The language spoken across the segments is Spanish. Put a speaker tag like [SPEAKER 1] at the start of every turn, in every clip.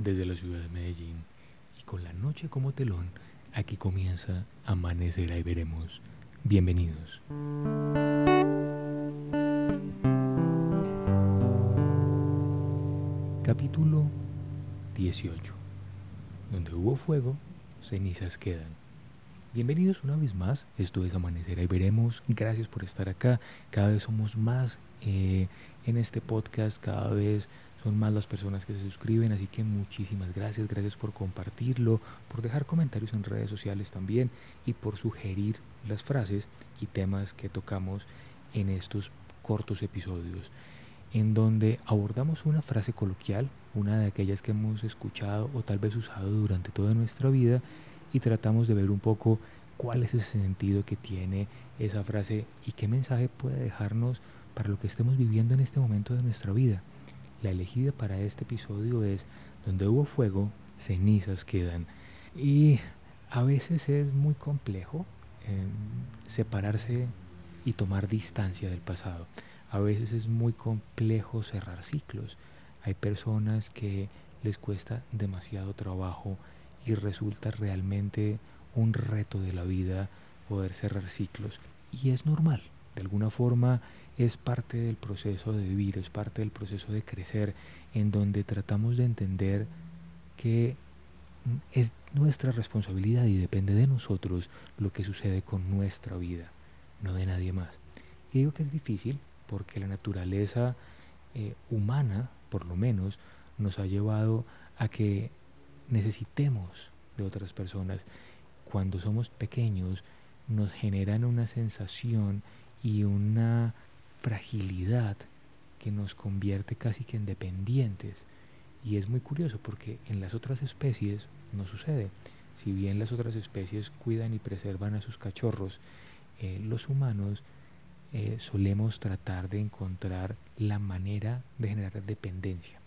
[SPEAKER 1] desde la ciudad de Medellín y con la noche como telón, aquí comienza Amanecer y veremos. Bienvenidos. Capítulo 18. Donde hubo fuego, cenizas quedan. Bienvenidos una vez más, esto es Amanecer y veremos. Gracias por estar acá. Cada vez somos más eh, en este podcast, cada vez son más las personas que se suscriben, así que muchísimas gracias, gracias por compartirlo, por dejar comentarios en redes sociales también y por sugerir las frases y temas que tocamos en estos cortos episodios, en donde abordamos una frase coloquial, una de aquellas que hemos escuchado o tal vez usado durante toda nuestra vida y tratamos de ver un poco cuál es ese sentido que tiene esa frase y qué mensaje puede dejarnos para lo que estemos viviendo en este momento de nuestra vida. La elegida para este episodio es Donde hubo fuego, cenizas quedan. Y a veces es muy complejo em, separarse y tomar distancia del pasado. A veces es muy complejo cerrar ciclos. Hay personas que les cuesta demasiado trabajo y resulta realmente un reto de la vida poder cerrar ciclos. Y es normal, de alguna forma es parte del proceso de vivir, es parte del proceso de crecer, en donde tratamos de entender que es nuestra responsabilidad y depende de nosotros lo que sucede con nuestra vida, no de nadie más. Y digo que es difícil porque la naturaleza eh, humana, por lo menos, nos ha llevado a que necesitemos de otras personas. Cuando somos pequeños nos generan una sensación y una fragilidad que nos convierte casi que en dependientes. Y es muy curioso porque en las otras especies no sucede. Si bien las otras especies cuidan y preservan a sus cachorros, eh, los humanos eh, solemos tratar de encontrar la manera de generar dependencia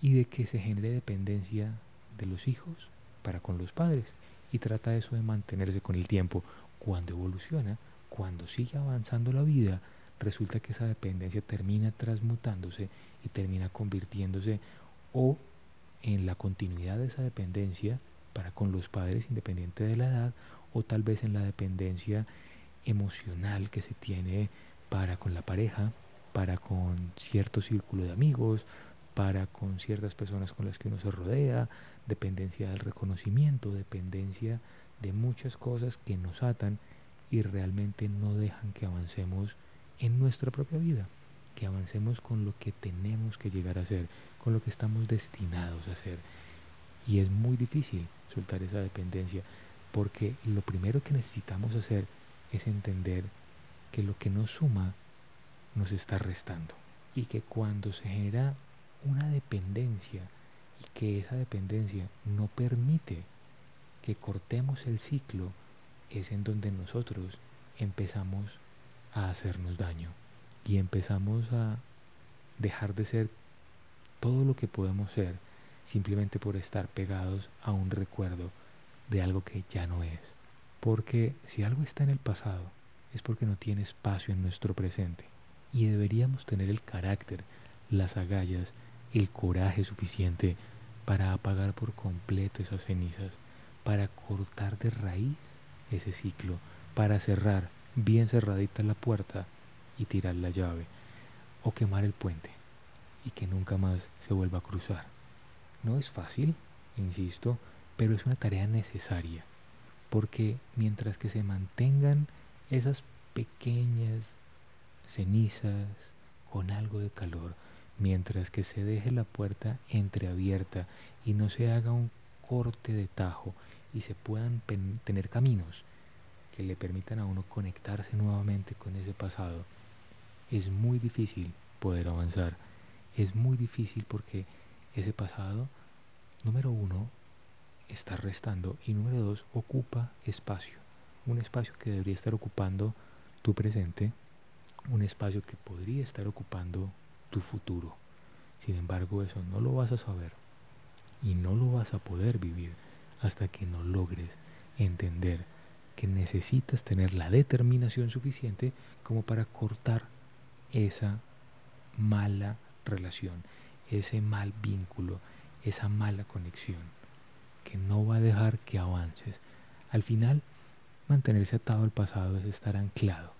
[SPEAKER 1] y de que se genere dependencia de los hijos para con los padres y trata eso de mantenerse con el tiempo. Cuando evoluciona, cuando sigue avanzando la vida, resulta que esa dependencia termina transmutándose y termina convirtiéndose o en la continuidad de esa dependencia para con los padres independiente de la edad o tal vez en la dependencia emocional que se tiene para con la pareja, para con cierto círculo de amigos, para con ciertas personas con las que uno se rodea, dependencia del reconocimiento, dependencia de muchas cosas que nos atan y realmente no dejan que avancemos en nuestra propia vida, que avancemos con lo que tenemos que llegar a ser, con lo que estamos destinados a ser. Y es muy difícil soltar esa dependencia, porque lo primero que necesitamos hacer es entender que lo que nos suma nos está restando y que cuando se genera una dependencia y que esa dependencia no permite que cortemos el ciclo, es en donde nosotros empezamos a hacernos daño y empezamos a dejar de ser todo lo que podemos ser simplemente por estar pegados a un recuerdo de algo que ya no es. Porque si algo está en el pasado es porque no tiene espacio en nuestro presente y deberíamos tener el carácter, las agallas, el coraje suficiente para apagar por completo esas cenizas, para cortar de raíz ese ciclo, para cerrar bien cerradita la puerta y tirar la llave, o quemar el puente y que nunca más se vuelva a cruzar. No es fácil, insisto, pero es una tarea necesaria, porque mientras que se mantengan esas pequeñas cenizas con algo de calor, mientras que se deje la puerta entreabierta y no se haga un corte de tajo y se puedan tener caminos que le permitan a uno conectarse nuevamente con ese pasado, es muy difícil poder avanzar. Es muy difícil porque ese pasado, número uno, está restando y número dos, ocupa espacio. Un espacio que debería estar ocupando tu presente, un espacio que podría estar ocupando tu futuro. Sin embargo, eso no lo vas a saber y no lo vas a poder vivir hasta que no logres entender que necesitas tener la determinación suficiente como para cortar esa mala relación, ese mal vínculo, esa mala conexión que no va a dejar que avances. Al final, mantenerse atado al pasado es estar anclado.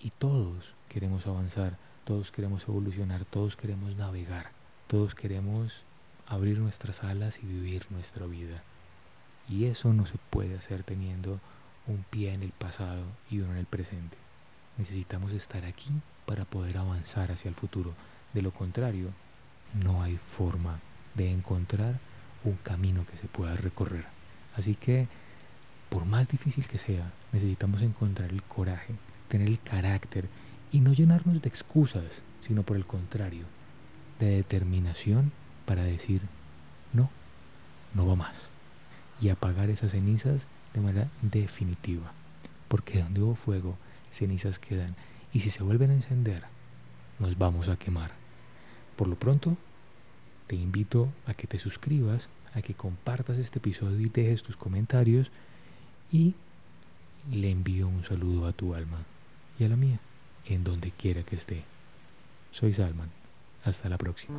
[SPEAKER 1] Y todos queremos avanzar, todos queremos evolucionar, todos queremos navegar, todos queremos abrir nuestras alas y vivir nuestra vida. Y eso no se puede hacer teniendo un pie en el pasado y uno en el presente. Necesitamos estar aquí para poder avanzar hacia el futuro. De lo contrario, no hay forma de encontrar un camino que se pueda recorrer. Así que, por más difícil que sea, necesitamos encontrar el coraje, tener el carácter y no llenarnos de excusas, sino por el contrario, de determinación para decir, no, no va más. Y apagar esas cenizas de manera definitiva. Porque donde hubo fuego, cenizas quedan. Y si se vuelven a encender, nos vamos a quemar. Por lo pronto, te invito a que te suscribas, a que compartas este episodio y dejes tus comentarios y le envío un saludo a tu alma y a la mía, en donde quiera que esté. Soy Salman. Hasta la próxima.